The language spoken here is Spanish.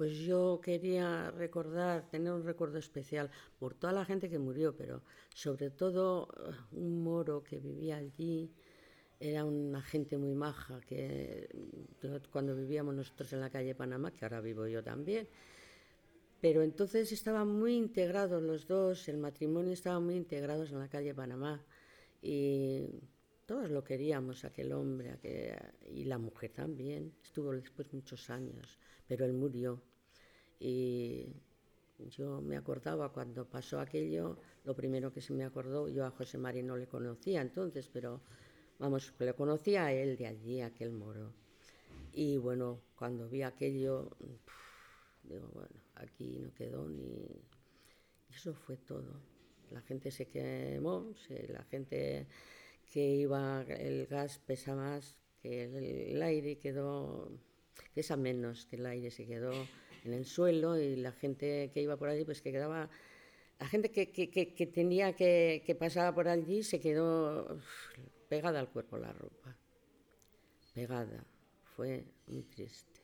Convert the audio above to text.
Pues yo quería recordar, tener un recuerdo especial por toda la gente que murió, pero sobre todo eh, un moro que vivía allí, era una gente muy maja, que cuando vivíamos nosotros en la calle Panamá, que ahora vivo yo también, pero entonces estaban muy integrados los dos, el matrimonio estaba muy integrados en la calle Panamá y todos lo queríamos, aquel hombre, y la mujer también, estuvo después muchos años, pero él murió. Y yo me acordaba cuando pasó aquello, lo primero que se me acordó, yo a José María no le conocía entonces, pero vamos, le conocía a él de allí, aquel moro. Y bueno, cuando vi aquello, digo, bueno, aquí no quedó ni... Eso fue todo. La gente se quemó, la gente que iba, el gas pesa más que el, aire quedó, pesa menos que el aire, se quedó en el suelo y la gente que iba por allí, pues que quedaba, la gente que, que, que, tenía que, que pasaba por allí se quedó pegada al cuerpo la ropa, pegada, fue muy triste.